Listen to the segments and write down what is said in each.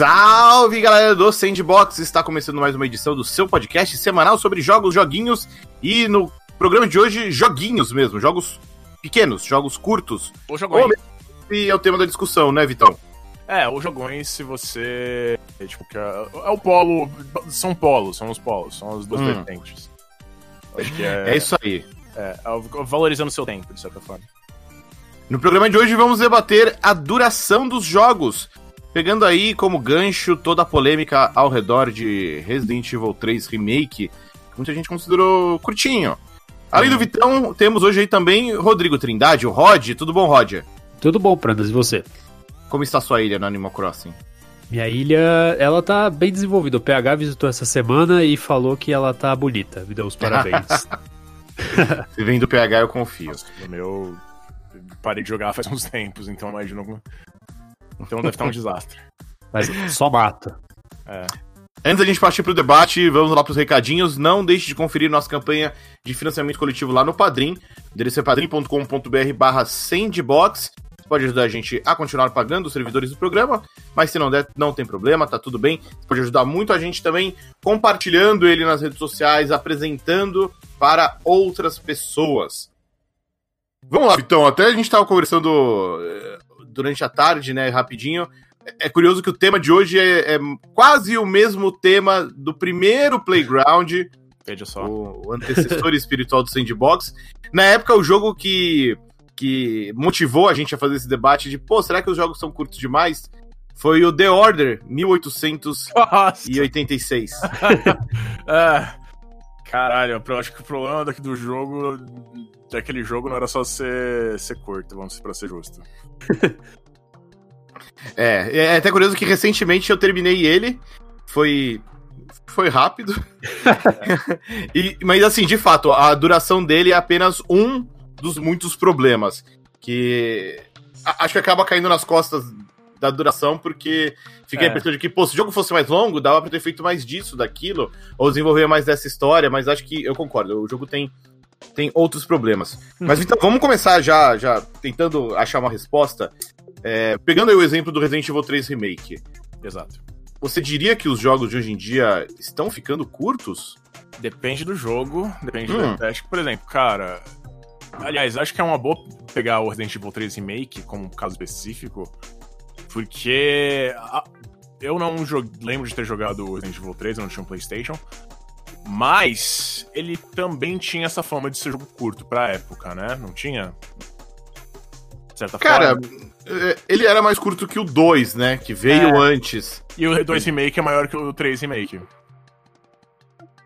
Salve galera do Sandbox! Está começando mais uma edição do seu podcast semanal sobre jogos, joguinhos e no programa de hoje, joguinhos mesmo, jogos pequenos, jogos curtos. Ou jogões. E é o tema da discussão, né, Vitão? É, ou jogões se você. É, tipo, é, é o polo. São polos, são os polos, são as duas Hum. vertentes. Acho que é. É isso aí. é, é valorizando o seu tempo, de certa forma. No programa de hoje vamos debater a duração dos jogos, pegando aí como gancho toda a polêmica ao redor de Resident Evil 3 Remake, que muita gente considerou curtinho. Além do Vitão, temos hoje aí também Rodrigo Trindade, o Rod. Tudo bom, Rod? Tudo bom, Prandas, e você? Como está sua ilha no Animal Crossing? Minha ilha, ela tá bem desenvolvida. O PH visitou essa semana e falou que ela tá bonita. Me deu os parabéns. Se vem do PH, eu confio. Nossa, no meu. Parei de jogar faz uns tempos, então imagino. Então deve estar um desastre. Mas só mata. É. Antes da gente partir pro debate, vamos lá pros recadinhos. Não deixe de conferir nossa campanha de financiamento coletivo lá no Padrim. O endereço é padrim.com.br barra sandbox. Pode ajudar a gente a continuar pagando os servidores do programa, mas se não der, não tem problema, tá tudo bem. Pode ajudar muito a gente também compartilhando ele nas redes sociais, apresentando para outras pessoas. Vamos lá, Vitão. Até a gente tava conversando eh, durante a tarde, né, rapidinho. É curioso que o tema de hoje é, é quase o mesmo tema do primeiro Playground, Veja só. o, antecessor espiritual do Sandbox. Na época, o jogo que, que motivou a gente a fazer esse debate de, pô, será que os jogos são curtos demais? Foi o The Order 1886. Nossa! É. Caralho, eu acho que o problema daqui do jogo. Daquele jogo não era só ser, ser curto, vamos pra ser justo. É, é até curioso que recentemente eu terminei ele. Foi. Foi rápido. E- mas assim, de fato, a duração dele é apenas um dos muitos problemas. Que a- acho que acaba caindo nas costas da duração, porque a É. impressão de que, pô, se o jogo fosse mais longo, dava pra ter feito mais disso, daquilo, ou desenvolver mais dessa história, mas acho que eu concordo, o jogo tem, tem outros problemas. Mas então, vamos começar já, já tentando achar uma resposta. É, pegando aí o exemplo do Resident Evil 3 Remake, Exato. você diria que os jogos de hoje em dia estão ficando curtos? Depende do jogo, depende Hum. do. Que, por exemplo, cara. Aliás, acho que é uma boa pegar o Resident Evil 3 Remake como um caso específico, porque a- eu não lembro de ter jogado o Resident Evil 3, eu não tinha um PlayStation, mas ele também tinha essa fama de ser jogo curto pra época, né? Não tinha? De certa Cara, forma. é, ele era mais curto que o 2, né? Que veio É. antes. E o 2 Remake é maior que o 3 Remake.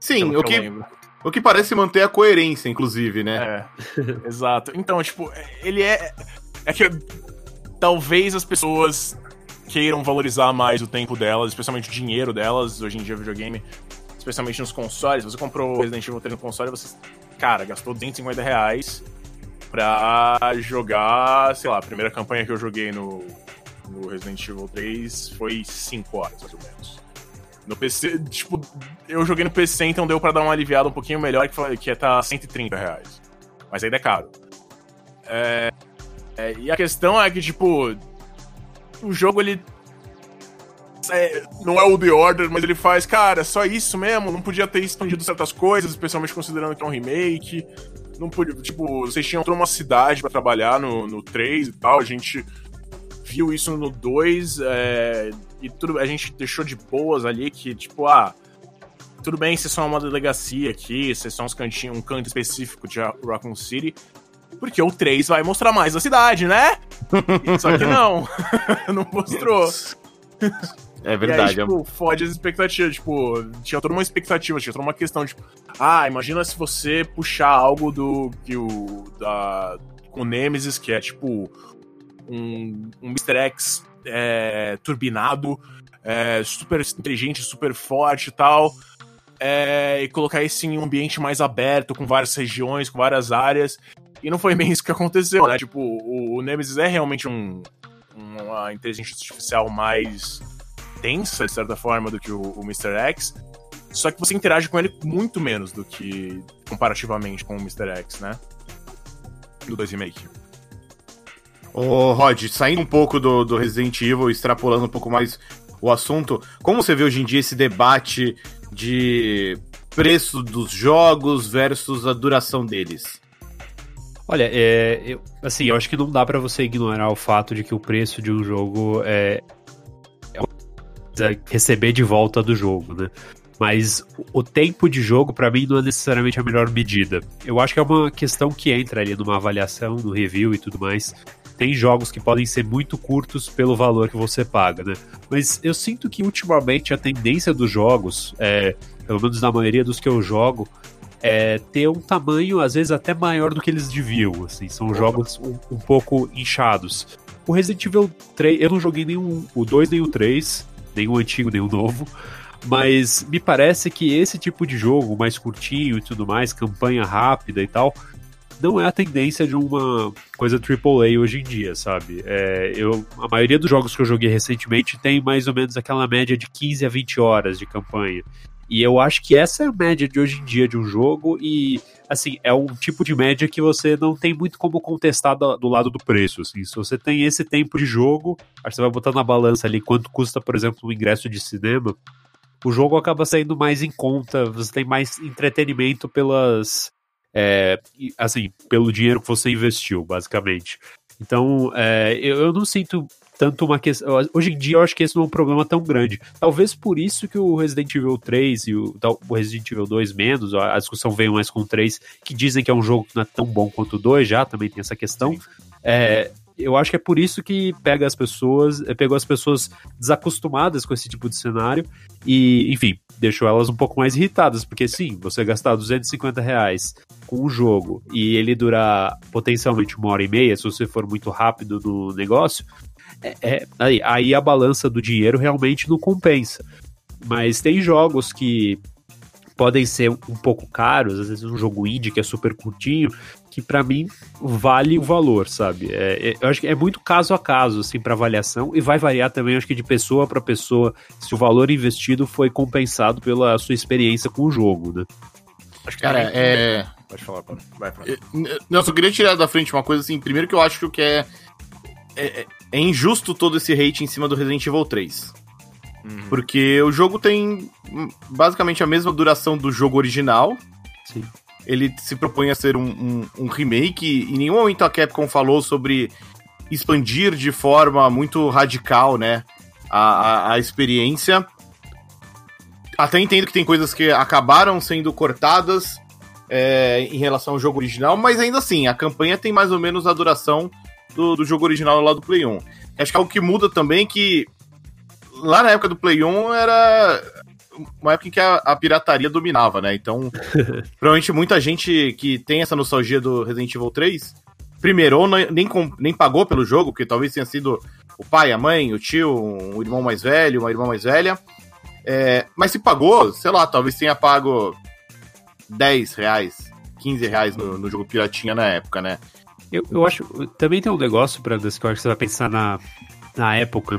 Sim, pelo o que eu o que parece manter a coerência, inclusive, né? É, exato. Então, tipo, ele é. É que talvez as pessoas queiram valorizar mais o tempo delas, especialmente o dinheiro delas, hoje em dia, videogame, especialmente nos consoles. Você comprou Resident Evil 3 no console, você, cara, gastou 250 reais pra jogar, sei lá, a primeira campanha que eu joguei no, no Resident Evil 3 foi 5 horas, mais ou menos. No PC, tipo, eu joguei no PC, então deu pra dar uma aliviada um pouquinho melhor, que, foi- que é tá 130 reais. Mas ainda é caro. É, é, e a questão é que, tipo, o jogo ele. é, não é o The Order, mas ele faz, cara, só isso mesmo. Não podia ter expandido certas coisas, especialmente considerando que é um remake. Não podia, tipo, vocês tinham toda uma cidade pra trabalhar no, no 3 e tal. A gente viu isso no 2. é, e tudo, a gente deixou de boas ali que, tipo, ah. Tudo bem, vocês são uma delegacia aqui, vocês são uns cantinhos, um canto específico de Raccoon City. Porque o 3 vai mostrar mais da cidade, né? Só que não. não mostrou. É verdade. E aí, tipo, fode as expectativas. Tipo, tinha toda uma expectativa, tinha toda uma questão, tipo, ah, imagina se você puxar algo do. que o. da. com o Nemesis, que é tipo. um, um Mr. X é, turbinado, é, super inteligente, super forte e tal. é, e colocar isso em um ambiente mais aberto, com várias regiões, com várias áreas. E não foi bem isso que aconteceu, né? Tipo, o, Nemesis é realmente um, uma inteligência artificial mais densa, de certa forma, do que o, o Mr. X. Só que você interage com ele muito menos do que comparativamente com o Mr. X, né? Do 2 Remake. Ô, Rod, saindo um pouco do, do Resident Evil, extrapolando um pouco mais o assunto. Como você vê hoje em dia esse debate de preço dos jogos versus a duração deles? Olha, é, eu, assim, eu acho que não dá para você ignorar o fato de que o preço de um jogo é, é receber de volta do jogo, né? Mas o tempo de jogo, para mim, não é necessariamente a melhor medida. Eu acho que é uma questão que entra ali numa avaliação, no review e tudo mais. Tem jogos que podem ser muito curtos pelo valor que você paga, né? Mas eu sinto que ultimamente a tendência dos jogos, é, pelo menos na maioria dos que eu jogo, é ter um tamanho, às vezes, até maior do que eles deviam. Assim, são jogos um, um pouco inchados. O Resident Evil 3, eu não joguei nenhum, o 2 nem o 3, nem o antigo nem o novo. Mas me parece que esse tipo de jogo, mais curtinho e tudo mais, campanha rápida e tal, não é a tendência de uma coisa AAA hoje em dia, sabe? É, eu, a maioria dos jogos que eu joguei recentemente tem mais ou menos aquela média de 15 a 20 horas de campanha. E eu acho que essa é a média de hoje em dia de um jogo e, assim, é um tipo de média que você não tem muito como contestar do, do lado do preço, assim. Se você tem esse tempo de jogo, acho que você vai botar na balança ali quanto custa, por exemplo, o ingresso de cinema, o jogo acaba saindo mais em conta, você tem mais entretenimento pelas. É, assim, pelo dinheiro que você investiu, basicamente. Então, é, eu, eu não sinto tanto uma questão. Hoje em dia eu acho que esse não é um problema tão grande. Talvez por isso que o Resident Evil 3 e o, o Resident Evil 2 menos, a, discussão veio mais com o 3, que dizem que é um jogo que não é tão bom quanto o 2 já, também tem essa questão. É, eu acho que é por isso que pega as pessoas, eh, pegou as pessoas desacostumadas com esse tipo de cenário e, enfim, deixou elas um pouco mais irritadas, porque sim, você gastar 250 reais com um jogo e ele durar potencialmente uma hora e meia, se você for muito rápido no negócio, é, é aí, aí a balança do dinheiro realmente não compensa. Mas tem jogos que podem ser um pouco caros, às vezes um jogo indie que é super curtinho, que para mim vale o valor, sabe? É, é, eu acho que é muito caso a caso, assim, para avaliação, e vai variar também, acho que de pessoa para pessoa, se o valor investido foi compensado pela sua experiência com o jogo, né? Acho que Cara, é. Pode falar, Paulo. Vai, é, Não, eu só queria tirar da frente uma coisa assim. Primeiro que eu acho que é, é, é injusto todo esse hate em cima do Resident Evil 3. Uhum. Porque o jogo tem basicamente a mesma duração do jogo original. Sim ele se propõe a ser um, um, um remake. Em nenhum momento a Capcom falou sobre expandir de forma muito radical, né? A, a, a, experiência. Até entendo que tem coisas que acabaram sendo cortadas é, em relação ao jogo original, mas ainda assim, a campanha tem mais ou menos a duração do, do jogo original lá do Play 1. Acho que algo que muda também é que lá na época do Play 1 era uma época em que a, a pirataria dominava, né? Então, provavelmente muita gente que tem essa nostalgia do Resident Evil 3, primeiro, ou nem, nem pagou pelo jogo, porque talvez tenha sido o pai, a mãe, o tio, um irmão mais velho, uma irmã mais velha. É, mas se pagou, sei lá, talvez tenha pago 10 reais, 15 reais no, no jogo piratinha na época, né? Eu, eu acho. Também tem um negócio, para que você vai pensar na, na época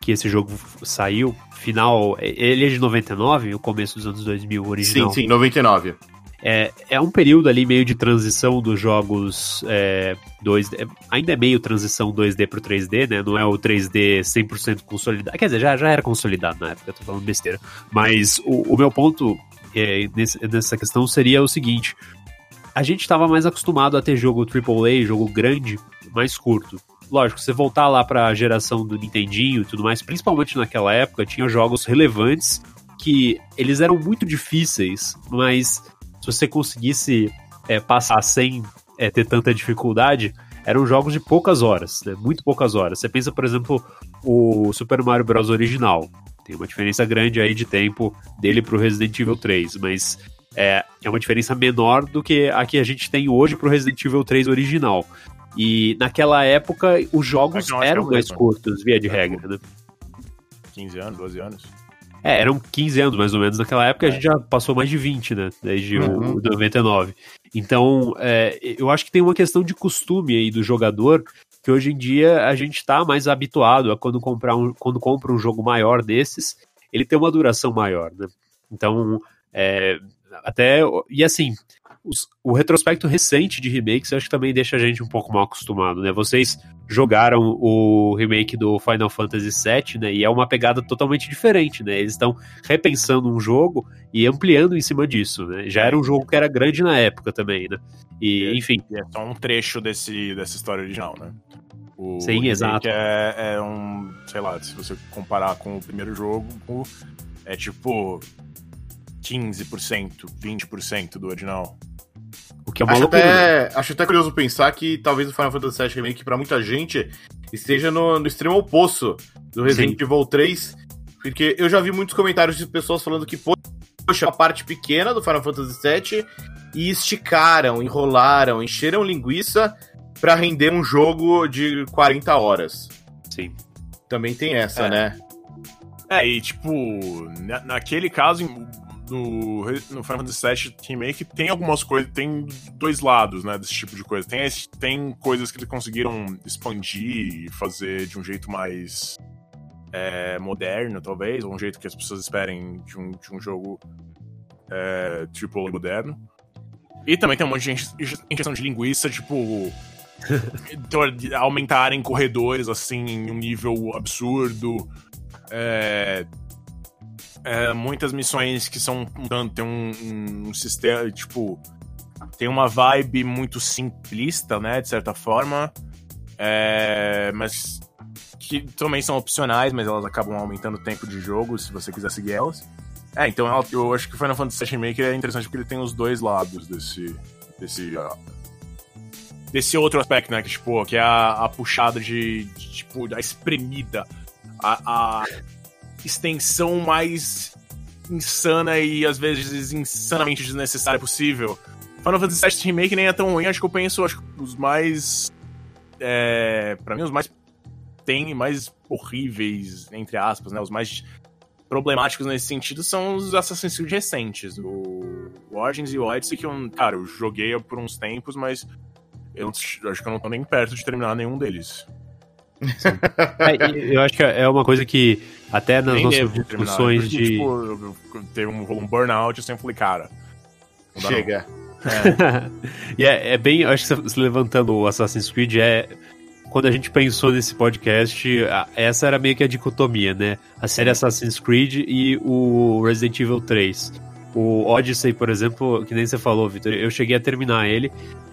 que esse jogo saiu final. Ele é de 99, o começo dos anos 2000 original. Sim, sim, 99. É, é um período ali meio de transição dos jogos é, 2D. Ainda é meio transição 2D pro 3D, né? Não é o 3D 100% consolidado. Quer dizer, já, já era consolidado na época, tô falando besteira. Mas o, o meu ponto é, nessa questão seria o seguinte: a gente estava mais acostumado a ter jogo AAA, jogo grande, mais curto lógico, você voltar lá para a geração do Nintendinho e tudo mais, principalmente naquela época, tinha jogos relevantes que eles eram muito difíceis, mas se você conseguisse é, passar sem é, ter tanta dificuldade, eram jogos de poucas horas, né? Muito poucas horas. Você pensa, por exemplo, o Super Mario Bros. original. Tem uma diferença grande aí de tempo dele pro Resident Evil 3, mas é, é uma diferença menor do que a que a gente tem hoje pro Resident Evil 3 original. E naquela época os jogos eram mais curtos, via de regra, né? 15 anos, 12 anos. É, eram 15 anos mais ou menos. Naquela época é. a gente já passou mais de 20, né? Desde uhum. o 99. Então, é, eu acho que tem uma questão de costume aí do jogador que hoje em dia a gente está mais habituado a quando, comprar um, quando compra um jogo maior desses, ele tem uma duração maior, né? Então, É, até, e assim, os, o retrospecto recente de remakes eu acho que também deixa a gente um pouco mal acostumado, né? Vocês jogaram o remake do Final Fantasy VII, né? E é uma pegada totalmente diferente, né? Eles estão repensando um jogo e ampliando em cima disso, né? Já era um jogo que era grande na época também, né? E, enfim. E é só um trecho desse, dessa história original, né? O Sim, exato. É, é um, sei lá, se você comparar com o primeiro jogo, é tipo 15%, 20% do original. O que é uma acho loucura. Até, acho até curioso pensar que talvez o Final Fantasy VII Remake, pra muita gente, esteja no, no extremo oposto do Resident Sim. Evil 3. Porque eu já vi muitos comentários de pessoas falando que, poxa, a parte pequena do Final Fantasy VII e esticaram, enrolaram, encheram linguiça para render um jogo de 40 horas. Sim. Também tem essa, é. né? É, e tipo, naquele caso, no, no Final Fantasy VII Remake tem algumas coisas, tem dois lados, né, desse tipo de coisa. Tem, tem coisas que eles conseguiram expandir e fazer de um jeito mais é, moderno, talvez, ou um jeito que as pessoas esperem de um, de um jogo é, tipo moderno. E também tem um monte de injeção de linguiça, tipo. aumentarem corredores assim em um nível absurdo. É, é, muitas missões que são tem um, um, sistema tipo tem uma vibe muito simplista, né, de certa forma, é, mas que também são opcionais, mas elas acabam aumentando o tempo de jogo se você quiser seguir elas. É, então eu acho que o Final Fantasy VII Remake é interessante porque ele tem os dois lados desse desse uh, desse outro aspecto, né, que tipo, que é a, a puxada de, de, tipo a espremida, a, a extensão mais insana e às vezes insanamente desnecessária possível. Final Fantasy VII Remake nem é tão ruim, acho que eu penso, acho que os mais. É, para mim, os mais. tem mais horríveis, entre aspas, né? Os mais problemáticos nesse sentido são os Assassin's Creed recentes. O Origins e o Odyssey, que eu, cara, eu joguei por uns tempos, mas eu acho que eu não tô nem perto de terminar nenhum deles é, eu acho que é uma coisa que até nas Nem nossas discussões porque, de. Tipo, teve um, um burnout, eu sempre falei, cara. Chega. É. e é, é, bem. Eu acho que você levantando o Assassin's Creed é. Quando a gente pensou nesse podcast, essa era meio que a dicotomia, né? A série Assassin's Creed e o Resident Evil 3. O Odyssey, por exemplo, que nem você falou, Victor, eu cheguei a terminar ele.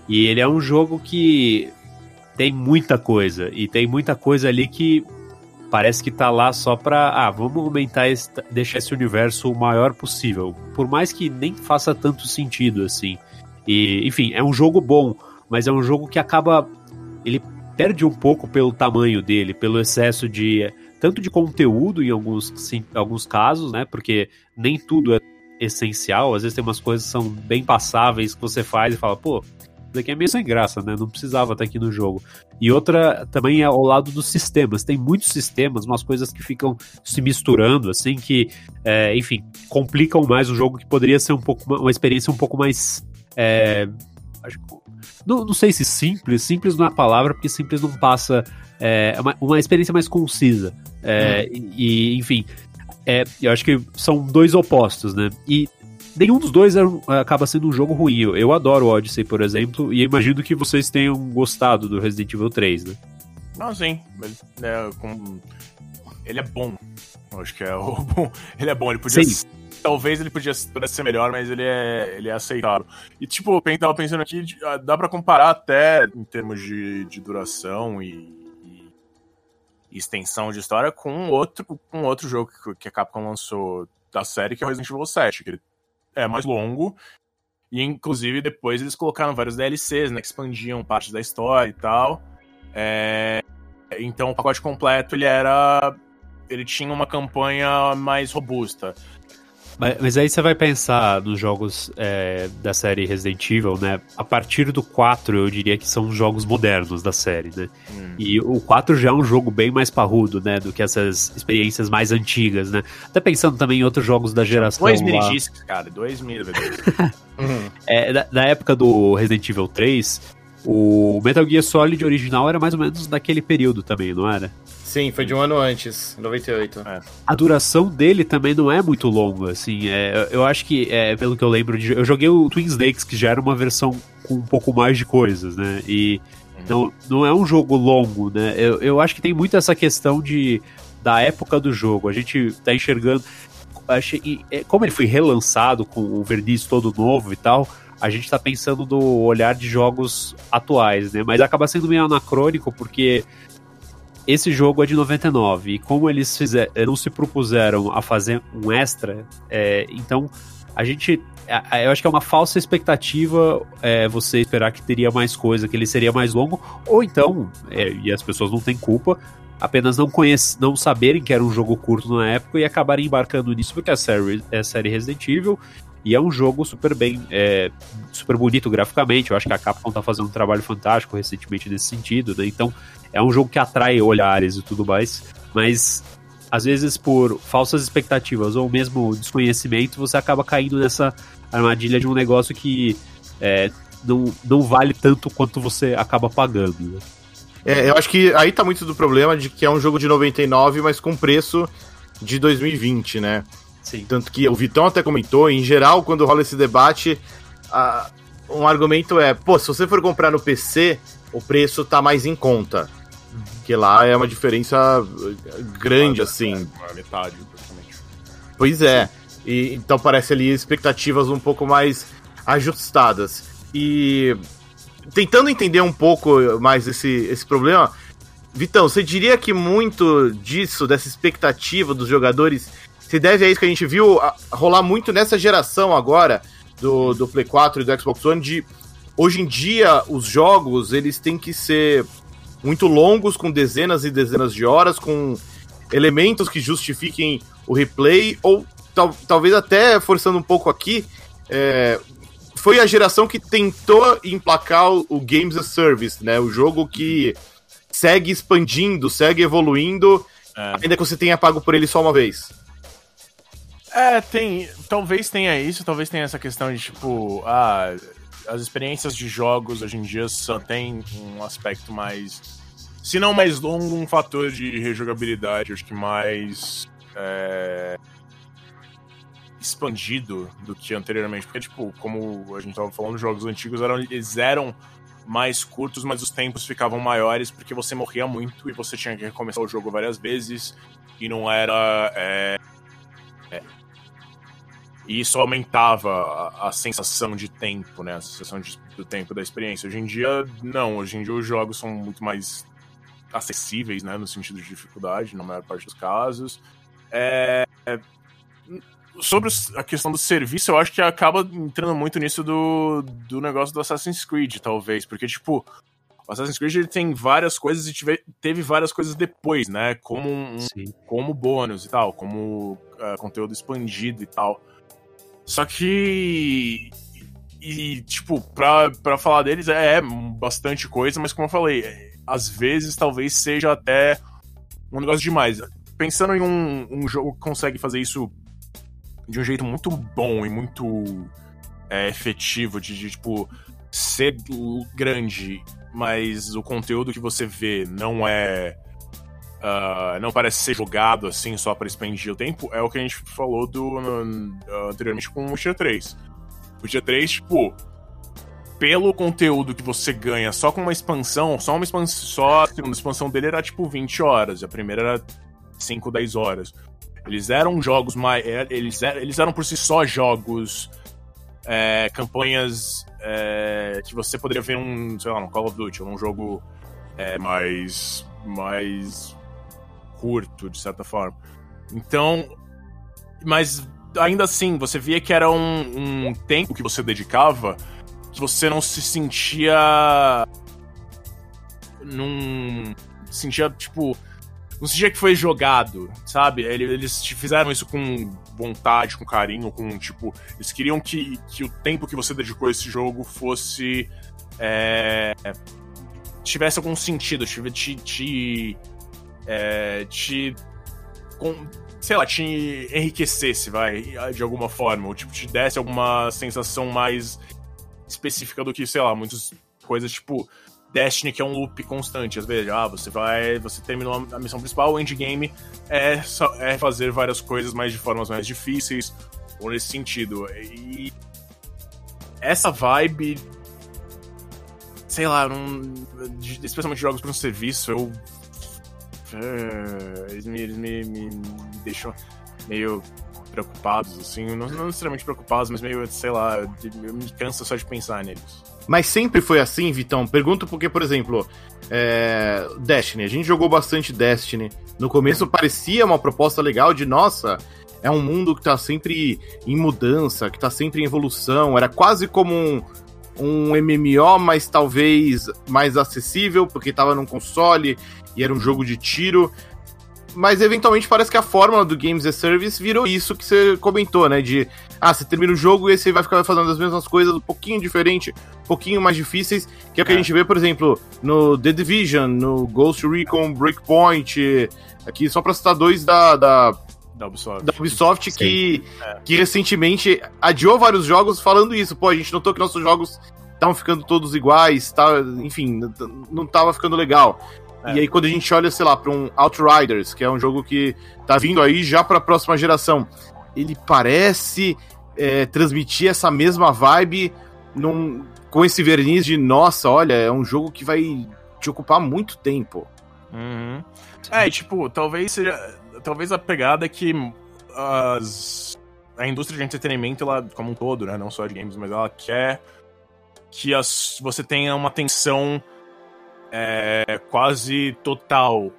E ele é um jogo que tem muita coisa. E tem muita coisa ali que parece que tá lá só pra. Ah, vamos aumentar, esse, deixar esse universo o maior possível. Por mais que nem faça tanto sentido assim. E, enfim, é um jogo bom, mas é um jogo que acaba. Ele perde um pouco pelo tamanho dele, pelo excesso de. Tanto de conteúdo em alguns, sim, alguns casos, né? Porque nem tudo é essencial. Às vezes tem umas coisas que são bem passáveis que você faz e fala, pô, daqui é meio sem graça, né? Não precisava estar aqui no jogo. E outra também é ao lado dos sistemas. Tem muitos sistemas, umas coisas que ficam se misturando, assim, que, é, enfim, complicam mais o jogo, que poderia ser um pouco uma experiência um pouco mais. É, não, não sei se simples, simples não é a palavra, porque simples não passa. É, é uma, uma experiência mais concisa. É, hum. e, enfim, é, eu acho que são dois opostos, né? E nenhum dos dois é, acaba sendo um jogo ruim. Eu adoro o Odyssey, por exemplo, e imagino que vocês tenham gostado do Resident Evil 3, né? Não, sim. Ele é, com... ele é bom. Eu acho que é o bom. Ele é bom, ele podia. Sim. Talvez ele podia, ser melhor, mas ele é, ele é aceitável. E, tipo, eu tava pensando aqui, ah, dá para comparar até em termos de, de duração e, e, extensão de história com outro, com outro jogo que, que a Capcom lançou da série, que é o Resident Evil 7, que ele é mais longo. E inclusive depois eles colocaram vários DLCs, né? Que expandiam partes da história e tal. É... Então o pacote completo ele era. Ele tinha uma campanha mais robusta. Mas, mas, aí você vai pensar nos jogos é, da série Resident Evil, né? A partir do 4, eu diria que são jogos modernos da série, né? Hum. E o 4 já é um jogo bem mais parrudo, né? Do que essas experiências mais antigas, né? Até pensando também em outros jogos da geração. Dois minidiscs, cara, dois mini uhum. é, da, da, época do Resident Evil 3, O Metal Gear Solid original era mais ou menos daquele período também, não era? Sim, foi de um ano antes, 98. É. A duração dele também não é muito longa, assim. É, eu acho que, é, pelo que eu lembro, de, eu joguei o Twin Snakes, que já era uma versão com um pouco mais de coisas, né? E não, não é um jogo longo, né? Eu, eu acho que tem muito essa questão de da época do jogo. A gente tá enxergando. Achei, é, como ele foi relançado com o verniz todo novo e tal, a gente tá pensando do olhar de jogos atuais, né? Mas acaba sendo meio anacrônico porque esse jogo é de 99 e como eles fizer, eh, não se propuseram a fazer um extra, é, então a gente eu acho que é uma falsa expectativa é, você esperar que teria mais coisa, que ele seria mais longo, ou então, é, e as pessoas não têm culpa, apenas não conhece, não saberem que era um jogo curto na época e acabarem embarcando nisso, porque a série é série Resident Evil e é um jogo super bem, é, super bonito graficamente. Eu acho que a Capcom tá fazendo um trabalho fantástico recentemente nesse sentido, né? Então é um jogo que atrai olhares e tudo mais, mas às vezes por falsas expectativas ou mesmo desconhecimento você acaba caindo nessa armadilha de um negócio que é, não, não vale tanto quanto você acaba pagando. Né? É, eu acho que aí tá muito do problema de que é um jogo de 99, mas com preço de 2020, né? Sim. Tanto que o Vitão até comentou, em geral, quando rola esse debate, a, um argumento é, pô, se você for comprar no PC, o preço tá mais em conta. Que lá é uma diferença grande, assim. É, metade, praticamente. Pois é. E, então parece ali expectativas um pouco mais ajustadas. E tentando entender um pouco mais esse, esse problema, Vitão, você diria que muito disso, dessa expectativa dos jogadores, se deve a isso que a gente viu rolar muito nessa geração agora do, do Play 4 e do Xbox One, de hoje em dia os jogos eles têm que ser muito longos, com dezenas e dezenas de horas, com elementos que justifiquem o replay, ou tal, talvez até forçando um pouco aqui, é, foi a geração que tentou emplacar o Games as Service, né? O jogo que segue expandindo, segue evoluindo, é. ainda que você tenha pago por ele só uma vez. É, tem. Talvez tenha isso, talvez tenha essa questão de tipo, ah, as experiências de jogos hoje em dia só tem um aspecto mais. Se não mais longo, um fator de rejogabilidade, acho que mais. É, expandido do que anteriormente. Porque, tipo, como a gente tava falando, jogos antigos eram, eles eram mais curtos, mas os tempos ficavam maiores porque você morria muito e você tinha que recomeçar o jogo várias vezes e não era. É, é, e isso aumentava a, a, sensação de tempo, né? A sensação de, do tempo da experiência. Hoje em dia, não. Hoje em dia os jogos são muito mais acessíveis, né? No sentido de dificuldade, na maior parte dos casos. É, é sobre a questão do serviço, eu acho que acaba entrando muito nisso do, do negócio do Assassin's Creed, talvez. Porque, tipo, o Assassin's Creed ele tem várias coisas e tive, teve várias coisas depois, né? Como, um, como bônus e tal, como uh, conteúdo expandido e tal. Só que. E, tipo, pra, pra falar deles é, é bastante coisa, mas como eu falei, às vezes talvez seja até um negócio demais. Pensando em um, um jogo que consegue fazer isso de um jeito muito bom e muito é, efetivo de, de, tipo, ser grande, mas o conteúdo que você vê não é. Uh, não parece ser jogado assim só para expandir o tempo, é o que a gente falou do, uh, anteriormente com o Witcher 3. O Witcher 3, tipo, pelo conteúdo que você ganha só com uma expansão, só uma expansão, só a segunda expansão dele era tipo 20 horas, a primeira era 5, 10 horas. Eles eram jogos mais. É, eles, eles eram por si só jogos. É, campanhas é, que você poderia ver um, sei lá, um Call of Duty, ou um jogo é, mais. mais curto, de certa forma. Então. Mas ainda assim, você via que era um, um tempo que você dedicava que você não se sentia. num. sentia, tipo não sentia que foi jogado, sabe? Eles fizeram isso com vontade, com carinho, com tipo. Eles queriam que, que o tempo que você dedicou a esse jogo fosse. É, tivesse algum sentido, te. te, é, te com, sei lá, te enriquecesse, vai, de alguma forma, ou tipo, te desse alguma sensação mais específica do que, sei lá, muitos coisas tipo Destiny, que é um loop constante. Às vezes, ah, você vai. Você terminou a missão principal, o endgame é, é fazer várias coisas, mas de formas mais difíceis, ou nesse sentido. E. Essa vibe. Sei lá, não, especialmente jogos para um serviço, eu. Eles me, eles me, me, deixam meio preocupados, assim, não, não necessariamente preocupados, mas meio, sei lá, eu me canso só de pensar neles. Mas sempre foi assim, Vitão? Pergunto porque, por exemplo, é... Destiny, a gente jogou bastante Destiny. No começo parecia uma proposta legal de, nossa, é um mundo que tá sempre em mudança, que tá sempre em evolução. Era quase como um, um MMO, mas talvez mais acessível, porque tava num console e era um jogo de tiro mas eventualmente parece que a fórmula do Games as Service virou isso que você comentou, né? De, ah, você termina o jogo e você vai ficar fazendo as mesmas coisas, um pouquinho diferente, um pouquinho mais difíceis, que é o que é. a gente vê, por exemplo, no The Division, no Ghost Recon Breakpoint, aqui só pra citar dois da, da da Ubisoft, da Ubisoft que, é. que recentemente adiou vários jogos falando isso. Pô, a gente notou que nossos jogos estavam ficando todos iguais, tá, enfim, não tava ficando legal. É. E aí, quando a gente olha, sei lá, pra um Outriders, que é um jogo que tá vindo aí já pra próxima geração, ele parece é, transmitir essa mesma vibe num, com esse verniz de, nossa, olha, é um jogo que vai te ocupar muito tempo. Uhum. É, tipo, talvez seja. Talvez a pegada é que as, a indústria de entretenimento, ela, como um todo, né? Não só de games, mas ela quer que as, você tenha uma atenção é, quase total.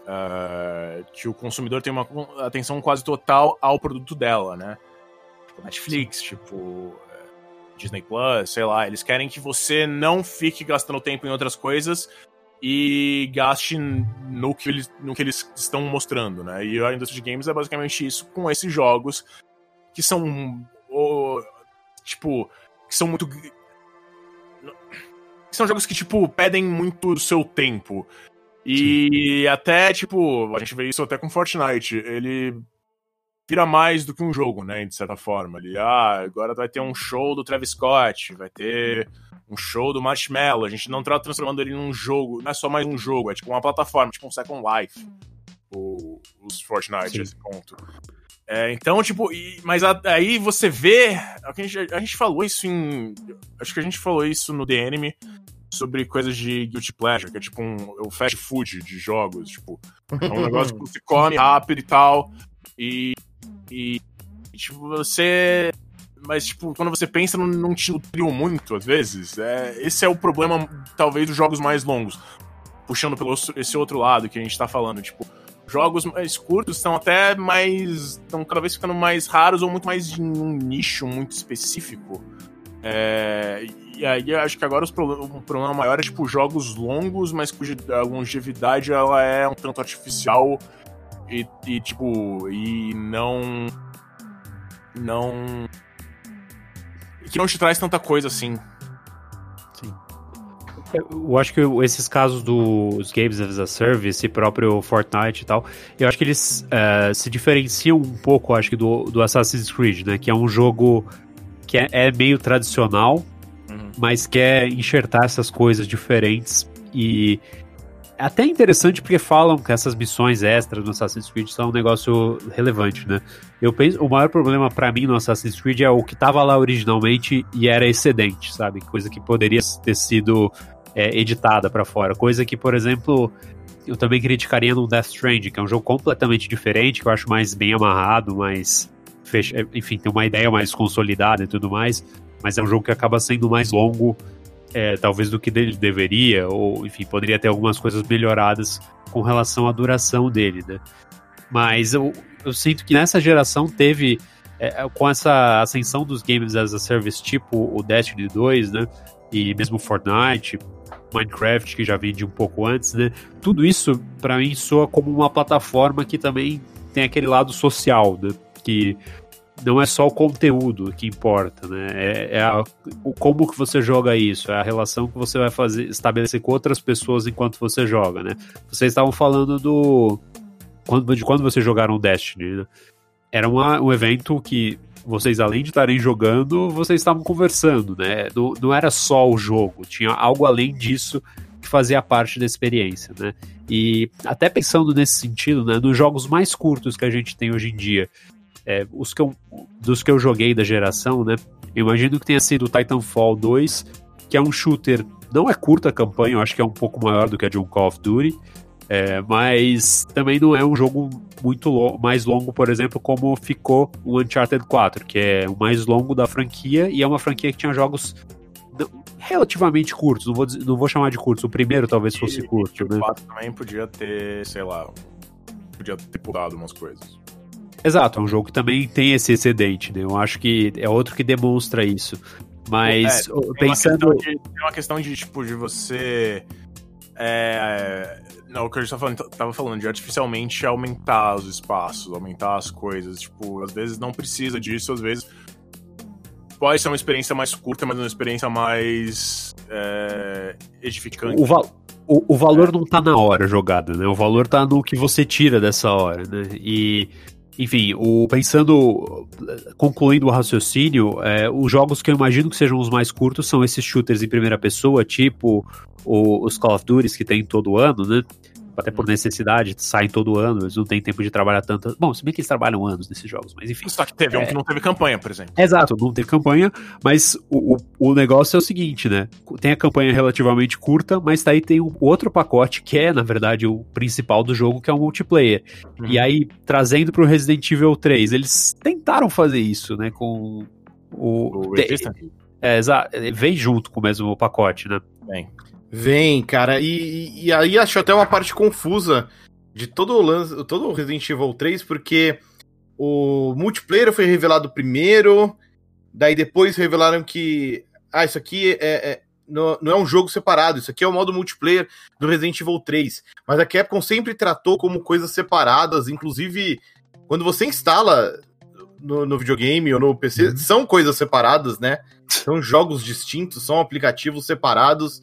Uh, que o consumidor tem uma atenção quase total ao produto dela, né? Tipo Netflix, tipo é, Disney Plus, sei lá. Eles querem que você não fique gastando tempo em outras coisas e gaste no que eles, no que eles estão mostrando, né? E a indústria de games é basicamente isso com esses jogos que são. Oh, tipo, que são muito são jogos que, tipo, pedem muito do seu tempo. E Sim. até, tipo, a gente vê isso até com Fortnite. Ele vira mais do que um jogo, né? De certa forma. Ele, ah, agora vai ter um show do Travis Scott, vai ter um show do Marshmallow. A gente não tá transformando ele num jogo, não é só mais um jogo, é tipo uma plataforma, tipo um Second Life. O, os Fortnite, Sim. esse ponto. É, então, tipo, e, mas a, aí você vê. A gente, a gente falou isso em. Acho que a gente falou isso no Enemy sobre coisas de guilty pleasure, que é tipo um, o fast food de jogos. Tipo, é um negócio que você come rápido e tal. E. E. tipo, você. Mas, tipo, quando você pensa, não, não te nutriu muito, às vezes. É, esse é o problema, talvez, dos jogos mais longos. Puxando pelo esse outro lado que a gente tá falando, tipo jogos mais curtos estão até mais. estão cada vez ficando mais raros ou muito mais em um nicho muito específico. É, e aí acho que agora o problema maior é tipo jogos longos, mas cuja longevidade ela é um tanto artificial e, e tipo. e não. não. que não te traz tanta coisa assim. Eu acho que esses casos dos Games as a Service, próprio Fortnite e tal, eu acho que eles uh, se diferenciam um pouco, acho que, do, do Assassin's Creed, né? Que é um jogo que é, é meio tradicional, uhum. mas quer enxertar essas coisas diferentes e é até interessante porque falam que essas missões extras no Assassin's Creed são um negócio relevante, né? Eu penso, o maior problema para mim no Assassin's Creed é o que tava lá originalmente e era excedente, sabe? Coisa que poderia ter sido é, editada para fora. Coisa que, por exemplo, eu também criticaria no Death Stranding, que é um jogo completamente diferente, que eu acho mais bem amarrado, mais. Fecha... Enfim, tem uma ideia mais consolidada e tudo mais, mas é um jogo que acaba sendo mais longo, é, talvez, do que ele deveria, ou, enfim, poderia ter algumas coisas melhoradas com relação à duração dele, né? Mas eu, eu sinto que nessa geração teve, é, com essa ascensão dos games as a service, tipo o Destiny 2, né? E mesmo Fortnite, Minecraft, que já vem de um pouco antes, né? Tudo isso, para mim, soa como uma plataforma que também tem aquele lado social, né? Que não é só o conteúdo que importa, né? É, é a, o como que você joga isso, é a relação que você vai fazer, estabelecer com outras pessoas enquanto você joga, né? Vocês estavam falando do quando, de quando vocês jogaram Destiny, né? Era uma, um evento que vocês, além de estarem jogando, vocês estavam conversando, né? Não, não era só o jogo, tinha algo além disso que fazia parte da experiência, né? E até pensando nesse sentido, né, nos jogos mais curtos que a gente tem hoje em dia, é, os que eu, dos que eu joguei da geração, né? Eu imagino que tenha sido Titanfall 2, que é um shooter, não é curta a campanha, eu acho que é um pouco maior do que a de um Call of Duty, é, mas também não é um jogo muito lo mais longo, por exemplo, como ficou o Uncharted 4, que é o mais longo da franquia e é uma franquia que tinha jogos relativamente curtos, não vou, não vou chamar de curtos, o primeiro talvez fosse curto. E, né? O 4 também podia ter, sei lá, podia ter pulado umas coisas. Exato, é um jogo que também tem esse excedente, né? Eu acho que é outro que demonstra isso. Mas é, pensando. Uma de, tem uma questão de, tipo, de você. É, não, o que eu estava falando, tava falando de artificialmente aumentar os espaços, aumentar as coisas. Tipo, às vezes não precisa disso, às vezes pode ser uma experiência mais curta, mas uma experiência mais é, edificante. O, val o, o valor é. não tá na hora jogada, né? O valor tá no que você tira dessa hora, né? E enfim, o, pensando, concluindo o raciocínio, é, os jogos que eu imagino que sejam os mais curtos são esses shooters em primeira pessoa, tipo o, os Call of Duty que tem todo ano, né? Até por necessidade, saem todo ano, eles não têm tempo de trabalhar tanto. Bom, se bem que eles trabalham anos nesses jogos, mas enfim. Só que teve é... um que não teve campanha, por exemplo. Exato, não teve campanha, mas o, o, o, negócio é o seguinte, né? Tem a campanha relativamente curta, mas daí tem o outro pacote que é, na verdade, o principal do jogo, que é o multiplayer. Uhum. E aí, trazendo pro Resident Evil 3, eles tentaram fazer isso, né? Com o. o É, exato. Vem junto com o mesmo pacote, né? Bem. Vem, cara, e, e aí acho até uma parte confusa de todo o lance, todo o Resident Evil 3, porque o multiplayer foi revelado primeiro, daí depois revelaram que ah, isso aqui é, é não, não, é um jogo separado, isso aqui é o modo multiplayer do Resident Evil 3. Mas a Capcom sempre tratou como coisas separadas, inclusive quando você instala no, no videogame ou no PC, uhum. são coisas separadas, né? São jogos distintos, são aplicativos separados.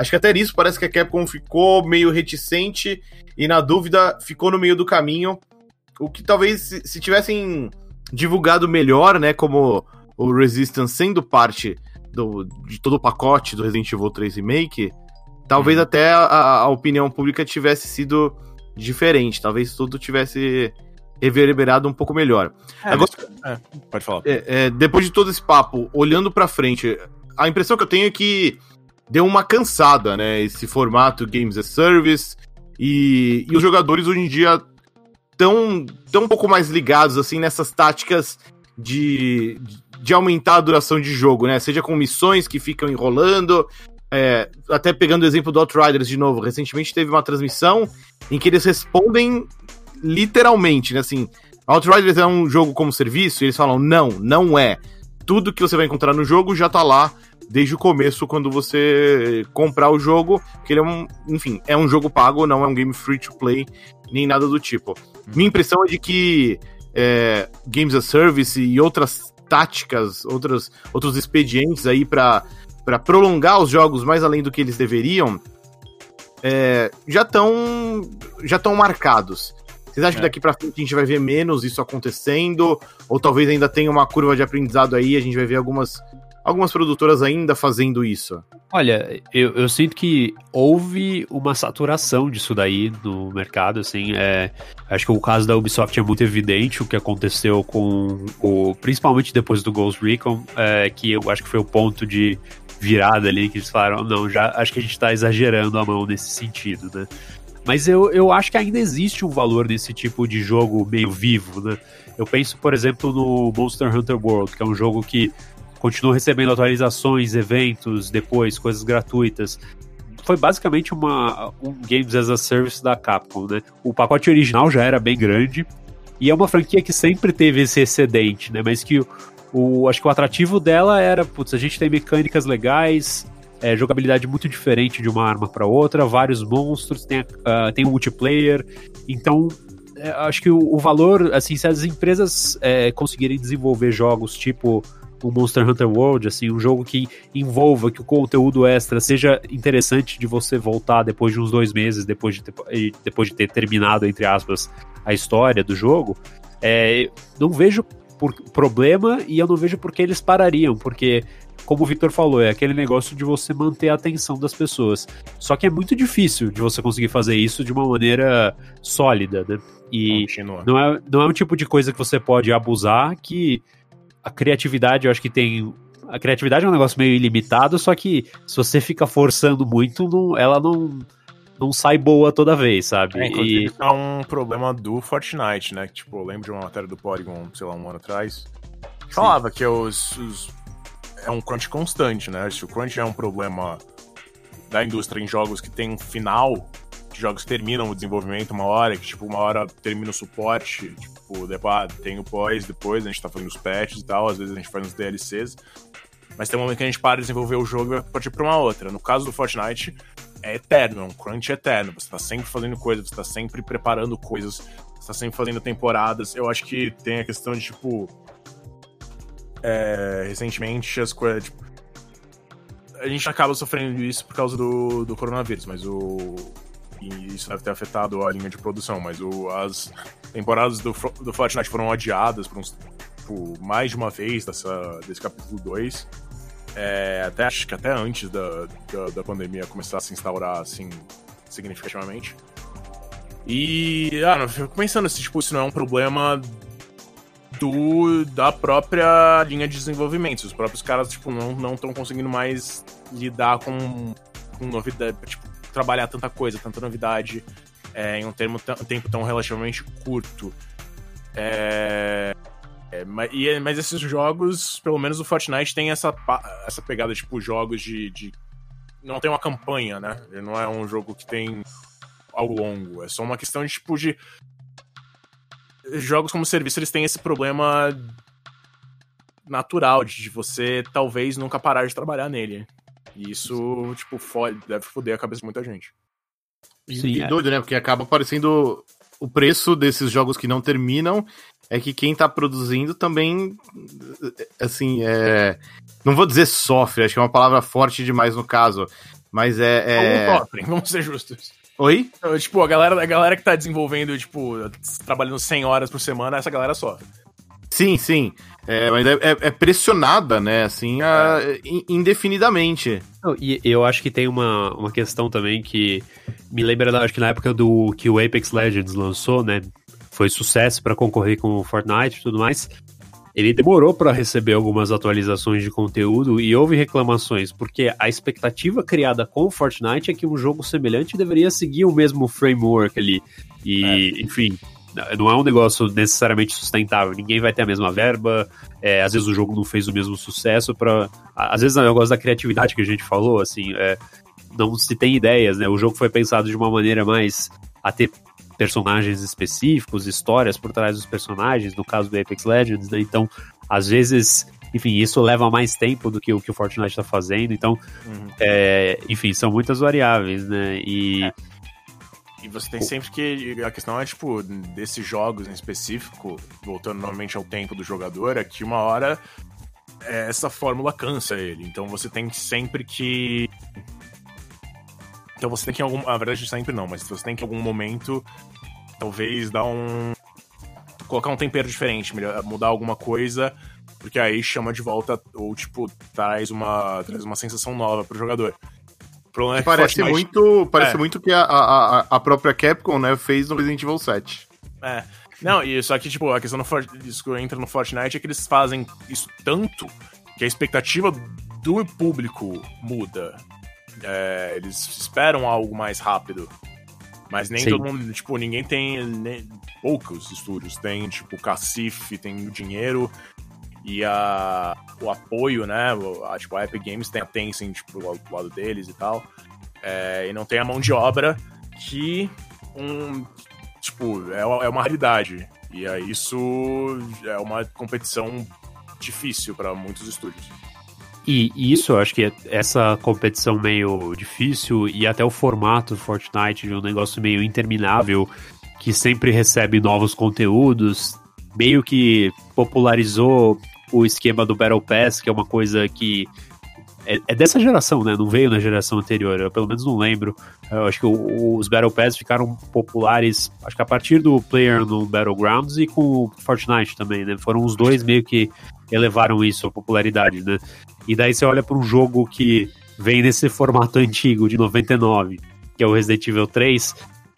Acho que até nisso parece que a Capcom ficou meio reticente e, na dúvida, ficou no meio do caminho. O que talvez, se, se tivessem divulgado melhor, né, como o Resistance sendo parte do, de todo o pacote do Resident Evil 3 Remake, talvez hum. até a, a, opinião pública tivesse sido diferente. Talvez tudo tivesse reverberado um pouco melhor. É, Agora, é, pode falar. É, é, depois de todo esse papo, olhando para frente, a impressão que eu tenho é que deu uma cansada, né? Esse formato Games as Service. E, e os jogadores hoje em dia estão tão um pouco mais ligados assim nessas táticas de, de aumentar a duração de jogo, né? Seja com missões que ficam enrolando. É, até pegando o exemplo do Outriders de novo, recentemente teve uma transmissão em que eles respondem literalmente, né? Assim, Outriders é um jogo como serviço, e eles falam, não, não é. Tudo que você vai encontrar no jogo já tá lá desde o começo, quando você comprar o jogo, que ele é um, enfim, é um jogo pago, não é um game free to play, nem nada do tipo. Minha impressão é de que é, Games as Service e outras táticas, outras, outros expedientes aí para prolongar os jogos mais além do que eles deveriam, é, já estão já estão marcados. Vocês acham é. que daqui para frente a gente vai ver menos isso acontecendo? Ou talvez ainda tenha uma curva de aprendizado aí, a gente vai ver algumas algumas produtoras ainda fazendo isso? Olha, eu, eu, sinto que houve uma saturação disso daí no mercado, assim, é, acho que o caso da Ubisoft é muito evidente o que aconteceu com o, principalmente depois do Ghost Recon, é, que eu acho que foi o ponto de virada ali, que eles falaram, não, já acho que a gente tá exagerando a mão nesse sentido, né? Mas eu, eu acho que ainda existe um valor nesse tipo de jogo meio vivo, né? Eu penso, por exemplo, no Monster Hunter World, que é um jogo que continuou recebendo atualizações, eventos, depois coisas gratuitas. Foi basicamente uma, um Games as a Service da Capcom, né? O pacote original já era bem grande e é uma franquia que sempre teve esse excedente, né? Mas que o, o acho que o atrativo dela era, putz, a gente tem mecânicas legais, é, jogabilidade muito diferente de uma arma para outra, vários monstros, tem, uh, tem multiplayer, então é, acho que o, o, valor, assim, se as empresas é, conseguirem desenvolver jogos tipo o Monster Hunter World, assim, um jogo que envolva, que o conteúdo extra seja interessante de você voltar depois de uns dois meses, depois de ter, depois de ter terminado, entre aspas, a história do jogo, é, não vejo por problema e eu não vejo por que eles parariam, porque como o Victor falou, é aquele negócio de você manter a atenção das pessoas. Só que é muito difícil de você conseguir fazer isso de uma maneira sólida, né? E não é, não é um tipo de coisa que você pode abusar, que a criatividade, eu acho que tem. A criatividade é um negócio meio ilimitado, só que se você fica forçando muito, não, ela não, não sai boa toda vez, sabe? É, inclusive, e... é um problema do Fortnite, né? Tipo, eu lembro de uma matéria do Polygon, sei lá, um ano atrás, que falava que os, os, é um crunch constante, né? Se o crunch é um problema da indústria em jogos que tem um final, jogos terminam o desenvolvimento uma hora, que tipo, uma hora termina o suporte, tipo, depois, tem o pós, depois a gente tá fazendo os patches e tal, às vezes a gente faz uns DLCs, mas tem um momento que a gente para de desenvolver o jogo e vai partir pra uma outra. No caso do Fortnite, é eterno, é um crunch eterno. Você tá sempre fazendo coisas, você tá sempre preparando coisas, você tá sempre fazendo temporadas. Eu acho que tem a questão de, tipo. É, recentemente as coisas. Tipo, a gente acaba sofrendo isso por causa do, do coronavírus, mas o. E isso deve ter afetado a linha de produção, mas o, as temporadas do, do Fortnite foram adiadas por uns, tipo, mais de uma vez dessa, desse capítulo 2. É, até acho que até antes da, da, da, pandemia começar a se instaurar assim significativamente. E ah, eu fico pensando se tipo, isso não é um problema do da própria linha de desenvolvimento. Os próprios caras tipo, não estão conseguindo mais lidar com, com novidade, tipo, trabalhar tanta coisa, tanta novidade é, em um, termo, tempo tão relativamente curto. É, é, mas, e, é, mas esses jogos, pelo menos o Fortnite tem essa, essa pegada, tipo, jogos de, de. Não tem uma campanha, né? Ele não é um jogo que tem algo longo. É só uma questão de, tipo, de. Jogos como serviço, eles têm esse problema natural de você talvez nunca parar de trabalhar nele. E isso, tipo, fode, deve foder a cabeça de muita gente. Sim, e, é. doido, né? Porque acaba aparecendo o preço desses jogos que não terminam é que quem tá produzindo também, assim, é. Não vou dizer sofre, acho que é uma palavra forte demais no caso, mas é. é... Sofrem, vamos ser justos. Oi? Então, tipo, a galera, a galera que tá desenvolvendo, tipo, trabalhando 100 horas por semana, essa galera sofre. Sim, sim. É, mas é, é, é pressionada, né, assim, a, é. indefinidamente. Não, e eu acho que tem uma, uma questão também que me lembra, acho que na época do que o Apex Legends lançou, né, foi sucesso para concorrer com o Fortnite e tudo mais. Ele demorou para receber algumas atualizações de conteúdo e houve reclamações, porque a expectativa criada com o Fortnite é que um jogo semelhante deveria seguir o mesmo framework ali. E, é. enfim, não é um negócio necessariamente sustentável. Ninguém vai ter a mesma verba. É, às vezes o jogo não fez o mesmo sucesso. para Às vezes é um negócio da criatividade que a gente falou, assim, é, não se tem ideias, né? O jogo foi pensado de uma maneira mais a ter personagens específicos, histórias por trás dos personagens, no caso do Apex Legends, né? Então, às vezes, enfim, isso leva mais tempo do que o que o Fortnite está fazendo. Então, uhum. é, enfim, são muitas variáveis, né? E. É. E você tem sempre que. A questão é, tipo, desses jogos em específico, voltando novamente ao tempo do jogador, é que uma hora é, essa fórmula cansa ele. Então você tem sempre que. Então você tem que em algum. Na verdade, sempre não, mas você tem que em algum momento talvez dar um. colocar um tempero diferente, melhor, mudar alguma coisa, porque aí chama de volta, ou tipo, traz uma, traz uma sensação nova pro jogador. É parece Fortnite... muito, parece é. muito que a, a, a própria Capcom, né, fez no Resident Evil 7. É. Não, e só que, tipo, a questão do isso que entra no Fortnite é que eles fazem isso tanto que a expectativa do público muda. É, eles esperam algo mais rápido. Mas nem Sim. todo mundo, tipo, ninguém tem. Nem, poucos estúdios tem, tipo, o Cacif, tem o dinheiro e a, o apoio, né? A, tipo, a Epic Games tem a Tencent, tipo, ao lado deles e tal. É, e não tem a mão de obra que um. Tipo, é, é uma raridade. E aí isso é uma competição difícil para muitos estúdios. E, isso, eu acho que essa competição meio difícil e até o formato do Fortnite de um negócio meio interminável que sempre recebe novos conteúdos, meio que popularizou o esquema do Battle Pass, que é uma coisa que é, é, dessa geração, né? Não veio na geração anterior. Eu pelo menos não lembro. Eu acho que o, os Battle Pass ficaram populares, acho que a partir do Player no Battlegrounds e com o Fortnite também, né? Foram os dois meio que elevaram isso, a popularidade, né? E daí você olha para um jogo que vem nesse formato antigo de 99, que é o Resident Evil 3,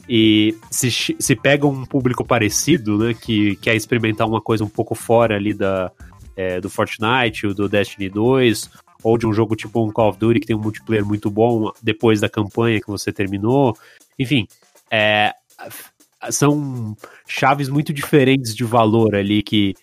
e se, se pega um público parecido, né, que quer experimentar uma coisa um pouco fora ali da, é, do Fortnite, do Destiny 2, ou de um jogo tipo um Call of Duty que tem um multiplayer muito bom depois da campanha que você terminou. Enfim, é, são chaves muito diferentes de valor ali que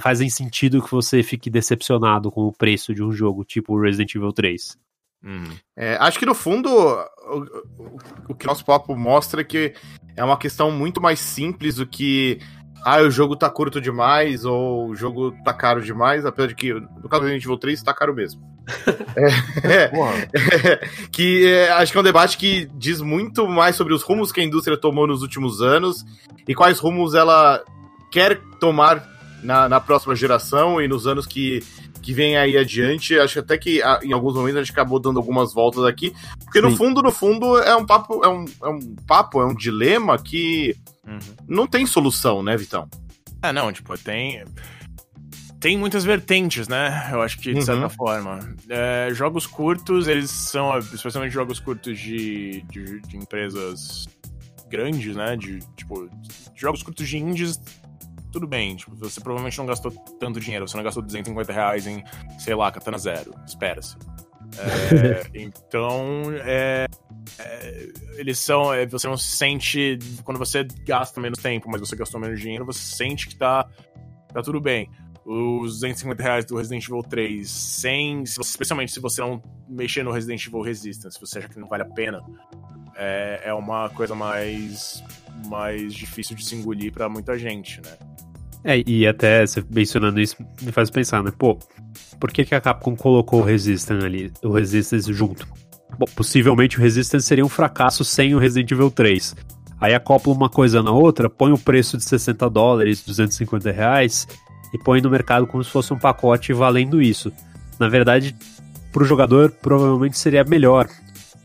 fazem sentido que você fique decepcionado com o preço de um jogo tipo Resident Evil 3. Hum. É, acho que no fundo o, o, o que nosso papo mostra é que é uma questão muito mais simples do que ah, o jogo tá curto demais, ou o jogo tá caro demais, apesar de que, no caso do Resident Evil 3, tá caro mesmo. é, é, que é, acho que é um debate que diz muito mais sobre os rumos que a indústria tomou nos últimos anos e quais rumos ela quer tomar na, na próxima geração e nos anos que, que vem aí adiante. Acho até que em alguns momentos a gente acabou dando algumas voltas aqui, porque no Sim. fundo, no fundo, é um papo, é um, é um papo, é um dilema que Uhum. Não tem solução, né, Vitão? Ah, não, tipo, tem. Tem muitas vertentes, né? Eu acho que, de uhum. certa forma. É, jogos curtos, eles são, especialmente jogos curtos de, de, de empresas grandes, né? De, tipo, jogos curtos de indies, tudo bem. Tipo, você provavelmente não gastou tanto dinheiro. Você não gastou 250 reais em, sei lá, Katana Zero. Espera-se. É, então, é, é, eles são. É, você não se sente. Quando você gasta menos tempo, mas você gastou menos dinheiro, você sente que tá, tá tudo bem. Os 250 reais do Resident Evil 3, sem. Especialmente se você não mexer no Resident Evil Resistance, se você acha que não vale a pena, é, é uma coisa mais, mais difícil de se engolir pra muita gente, né? É, e até você mencionando isso me faz pensar, né? Pô, por que, que a Capcom colocou o Resistance ali, o Resistance junto? Bom, possivelmente o Resistance seria um fracasso sem o Resident Evil 3. Aí acopla uma coisa na outra, põe o preço de 60 dólares, 250 reais, e põe no mercado como se fosse um pacote valendo isso. Na verdade, para o jogador, provavelmente seria melhor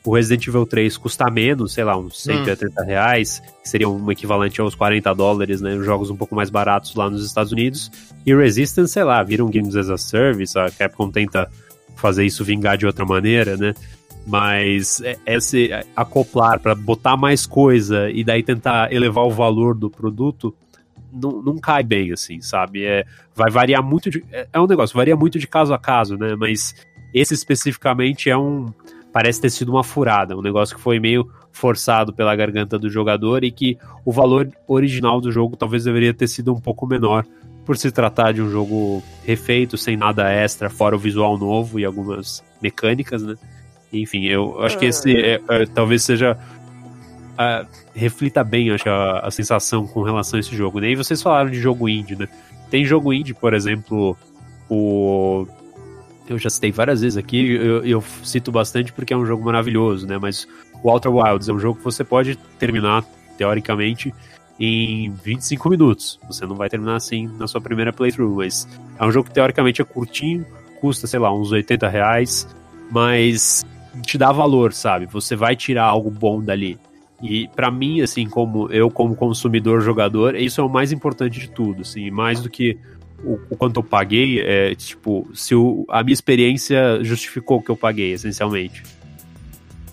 o Resident Evil 3 custar menos, sei lá, uns 180 hum. reais, que seria um equivalente aos 40 dólares, né? Jogos um pouco mais baratos lá nos Estados Unidos. E o Resistance, sei lá, vira um Games as a Service, a Capcom tenta fazer isso vingar de outra maneira, né? Mas esse acoplar para botar mais coisa e daí tentar elevar o valor do produto não, não cai bem, assim, sabe? É, vai variar muito de. É, é um negócio, varia muito de caso a caso, né? Mas esse especificamente é um. Parece ter sido uma furada, um negócio que foi meio forçado pela garganta do jogador e que o valor original do jogo talvez deveria ter sido um pouco menor por se tratar de um jogo refeito, sem nada extra, fora o visual novo e algumas mecânicas, né? Enfim, eu acho que esse é, é, talvez seja. Uh, reflita bem, acho, a, a, sensação com relação a esse jogo. Né? E vocês falaram de jogo indie, né? Tem jogo indie, por exemplo, o. Eu já citei várias vezes aqui, eu, eu cito bastante porque é um jogo maravilhoso, né? Mas o Outer Wilds é um jogo que você pode terminar, teoricamente, em 25 minutos. Você não vai terminar assim na sua primeira playthrough, mas é um jogo que teoricamente é curtinho, custa, sei lá, uns 80 reais, mas te dá valor, sabe? Você vai tirar algo bom dali. E para mim, assim, como eu como consumidor jogador, isso é o mais importante de tudo, assim, mais do que o, quanto eu paguei, é tipo, se o, a minha experiência justificou o que eu paguei, essencialmente.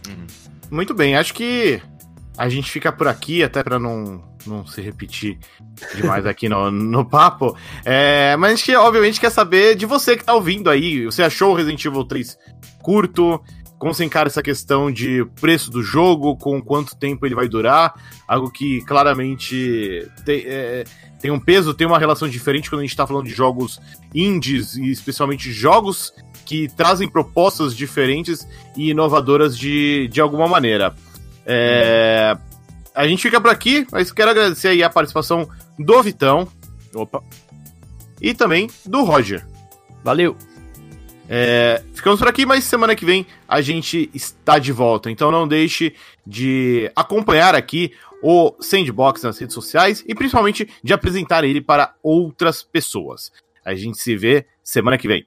Uhum. Muito bem, acho que a gente fica por aqui, até para não, não se repetir demais aqui no, no papo. É, mas a gente, obviamente, quer saber de você que tá ouvindo aí. Você achou o Resident Evil 3 curto? Como você encara essa questão de preço do jogo, com quanto tempo ele vai durar, algo que claramente tem, é, tem um peso, tem uma relação diferente quando a gente está falando de jogos indies, e especialmente jogos que trazem propostas diferentes e inovadoras de, de alguma maneira. É, a gente fica por aqui, mas quero agradecer aí a participação do Vitão. Opa. E também do Roger. Valeu! É, ficamos por aqui, mas semana que vem a gente está de volta. Então não deixe de acompanhar aqui o Sandbox nas redes sociais e principalmente de apresentar ele para outras pessoas. A gente se vê semana que vem.